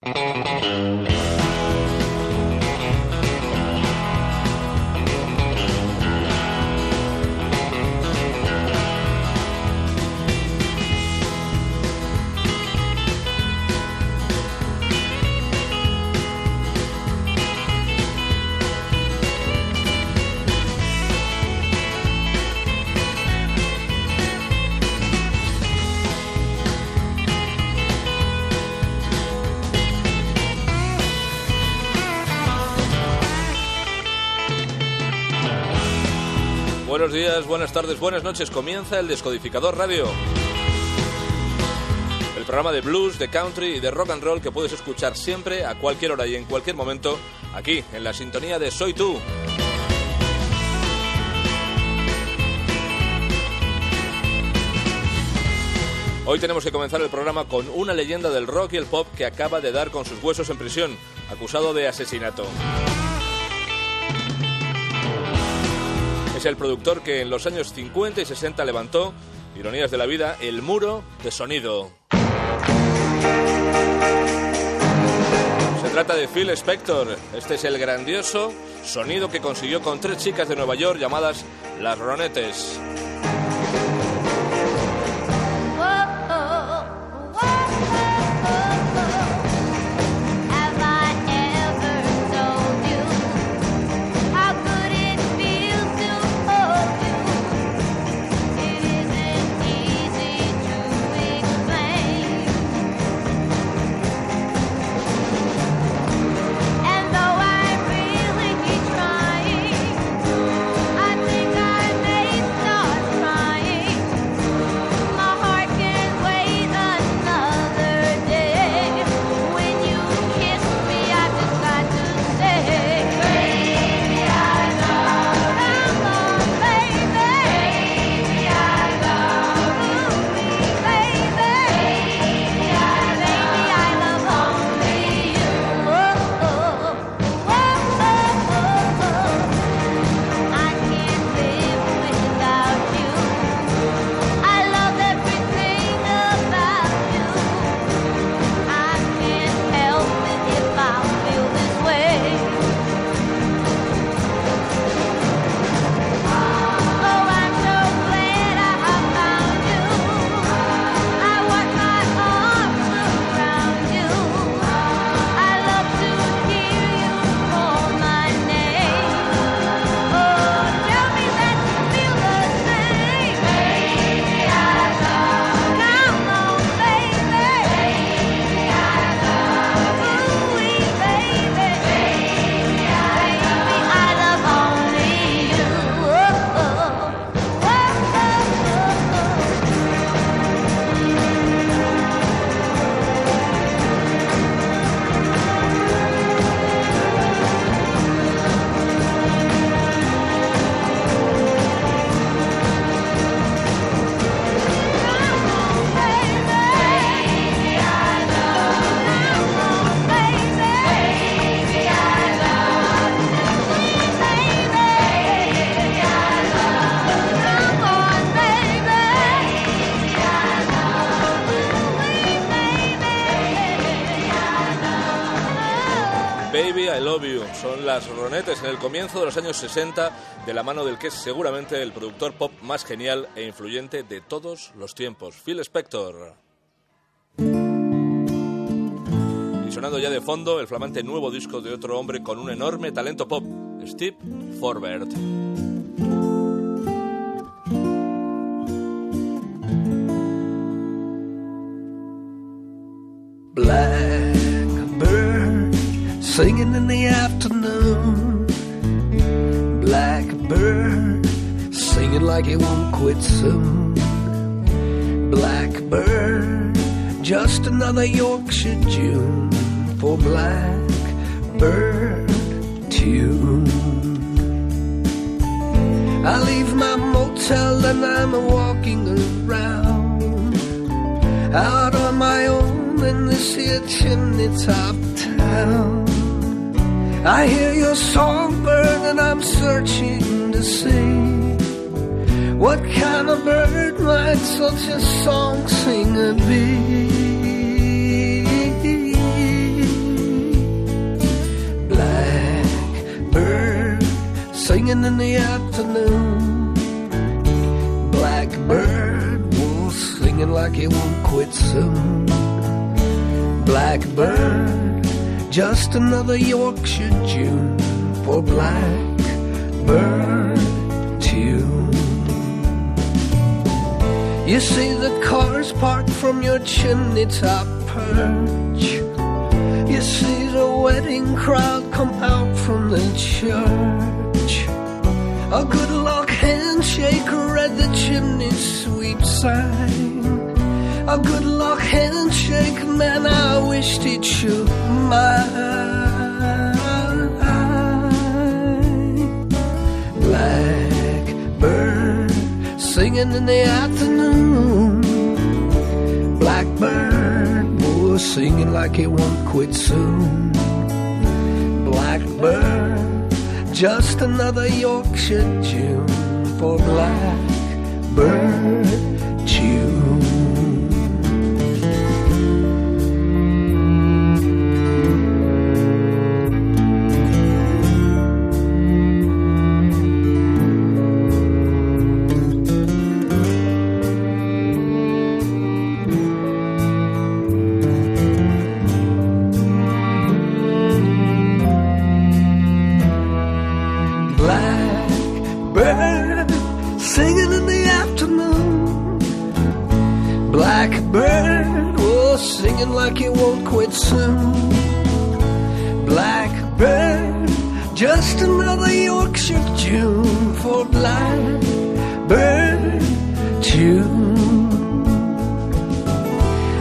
Buenos buenas tardes, buenas noches. Comienza el Descodificador Radio. El programa de blues, de country y de rock and roll que puedes escuchar siempre, a cualquier hora y en cualquier momento, aquí, en la sintonía de Soy Tú. Hoy tenemos que comenzar el programa con una leyenda del rock y el pop que acaba de dar con sus huesos en prisión, acusado de asesinato. Es el productor que en los años 50 y 60 levantó, ironías de la vida, el muro de sonido. Se trata de Phil Spector. Este es el grandioso sonido que consiguió con tres chicas de Nueva York llamadas las Ronettes. Son las Ronettes en el comienzo de los años 60, de la mano del que es seguramente el productor pop más genial e influyente de todos los tiempos, Phil Spector. Y sonando ya de fondo, el flamante nuevo disco de otro hombre con un enorme talento pop, Steve Forbert. Singing in the afternoon. Blackbird singing like he won't quit soon. Blackbird, just another Yorkshire June for Blackbird tune. I leave my motel and I'm walking around out on my own in this here chimney top town. I hear your songbird and I'm searching to see what kind of bird might such a song singer be. Black bird singing in the afternoon. Black bird was singing like it won't quit soon. Black bird just another Yorkshire June for Blackbird tune. You see the cars parked from your chimney top perch. You see the wedding crowd come out from the church. A good luck handshake read the chimney sweep sign. A good luck handshake, man, I wished it should mine. Blackbird singing in the afternoon. Blackbird was singing like he won't quit soon. Blackbird, just another Yorkshire tune for Blackbird tune.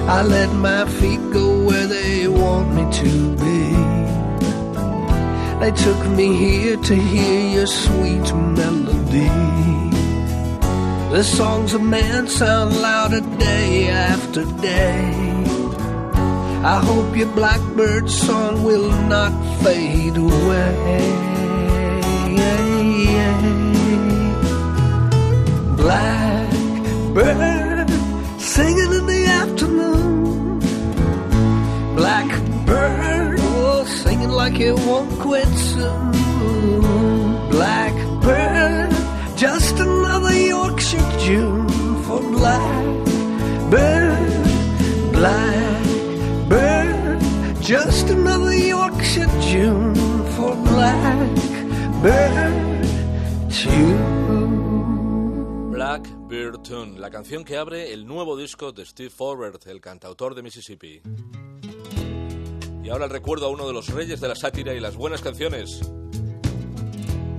I let my feet go where they want me to be. They took me here to hear your sweet melody. The songs of man sound louder day after day. I hope your blackbird song will not fade away. Blackbird singing like it won't quit soon. Blackbird, just another Yorkshire June for Blackbird. Blackbird, just another Yorkshire June for Blackbird tune. Blackbird Tune, la canción que abre el nuevo disco de Steve Forward, el cantautor de Mississippi. Y ahora el recuerdo a uno de los reyes de la sátira y las buenas canciones.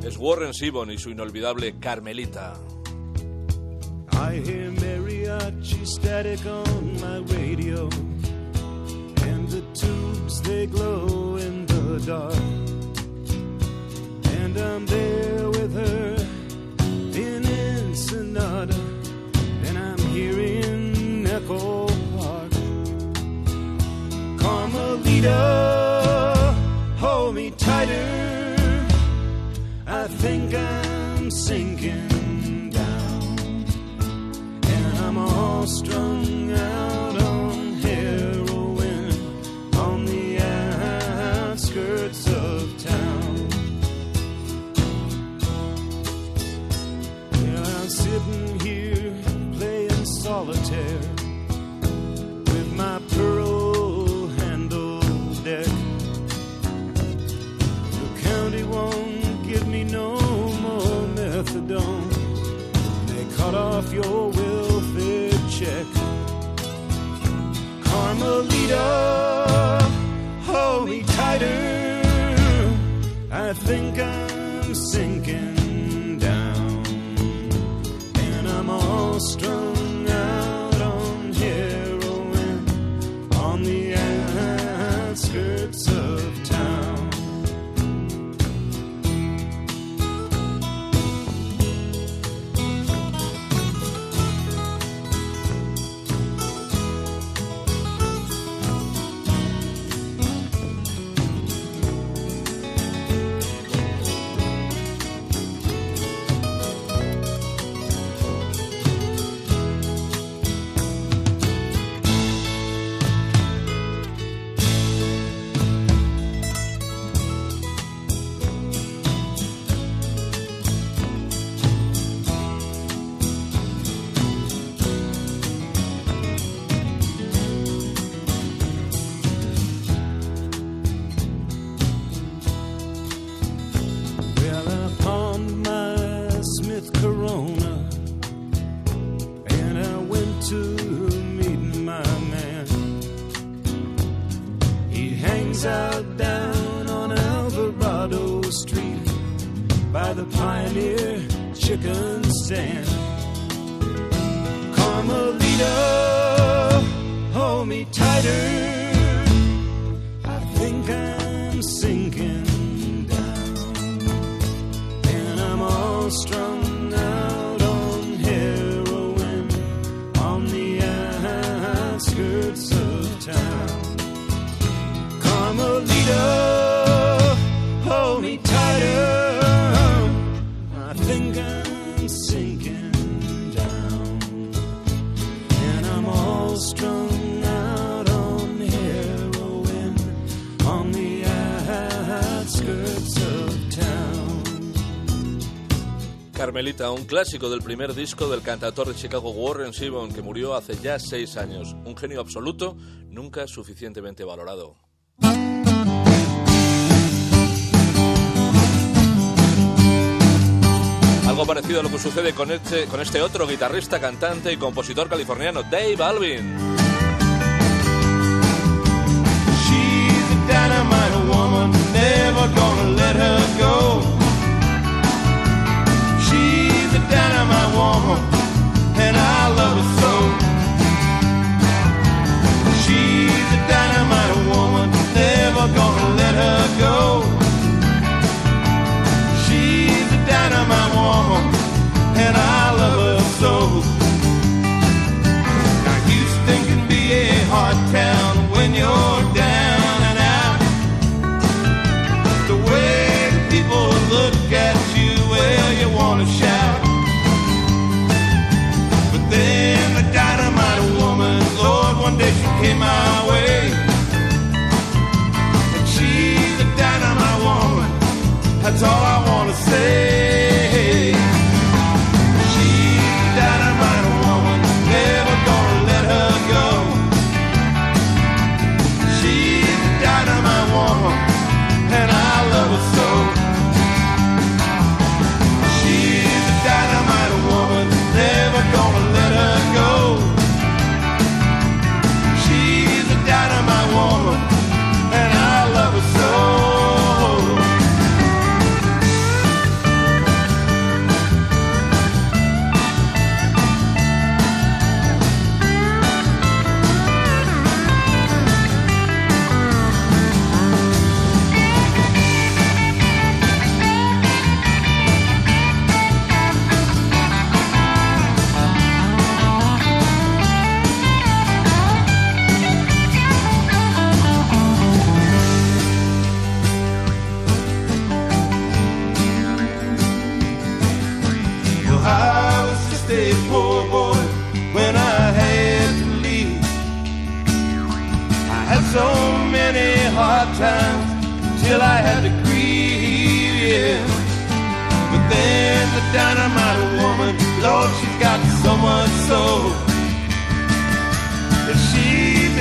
Es Warren Zevon y su inolvidable Carmelita. I hear mariachi static on my radio, and the tubes they glow in the dark. And I'm there with her The county won't give me no more methadone. They cut off your welfare check. Carmelita, hold me tighter. I think I'm sinking down. And I'm all strung Pioneer Chicken Stand. Carmelita, hold me tighter. I think I'm sinking down, and I'm all strung out on heroin on the outskirts of town. Carmelita, Carmelita, un clásico del primer disco del cantautor de Chicago Warren Zevon, que murió hace ya seis años. Un genio absoluto, nunca suficientemente valorado. Algo parecido a lo que sucede con este, con este otro guitarrista, cantante y compositor californiano, Dave Alvin. That's all I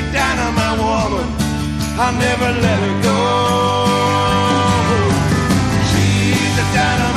she's a dynamite woman, I'll never let her go. She's a dynamite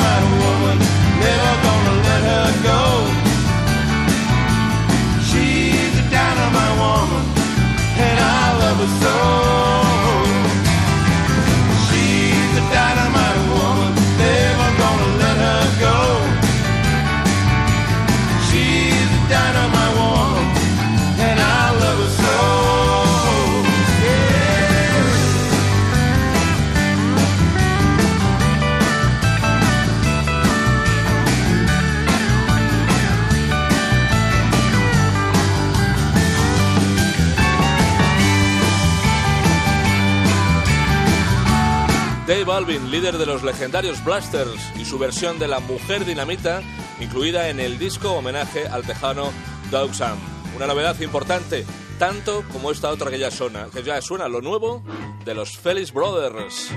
Dave Alvin, líder de los legendarios Blasters, y su versión de La Mujer Dinamita, incluida en el disco homenaje al tejano Doug Sam. Una novedad importante, tanto como esta otra que ya suena, que ya suena lo nuevo de los Felix Brothers.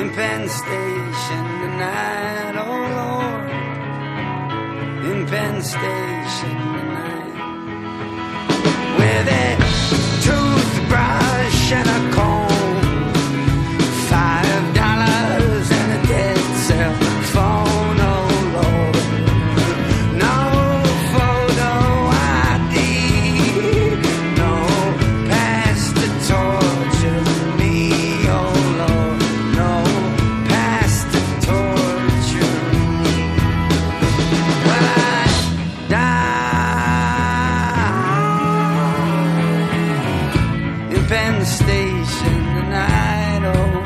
In Penn Station tonight, oh Lord. In Penn Station face the night. Oh.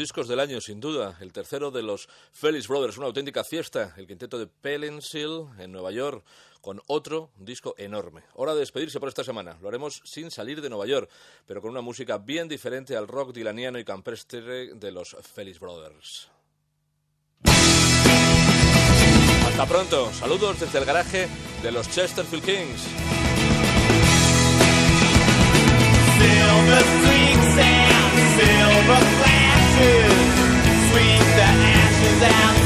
Del año, sin duda. El tercero de los Felix Brothers, una auténtica fiesta. El quinteto de Pelensil en Nueva York, con otro disco enorme. Hora de despedirse por esta semana. Lo haremos sin salir de Nueva York, pero con una música bien diferente al rock dilaniano y campestre de los Felix Brothers. Hasta pronto. Saludos desde el garaje de los Chesterfield Kings. Silver sweep the ashes out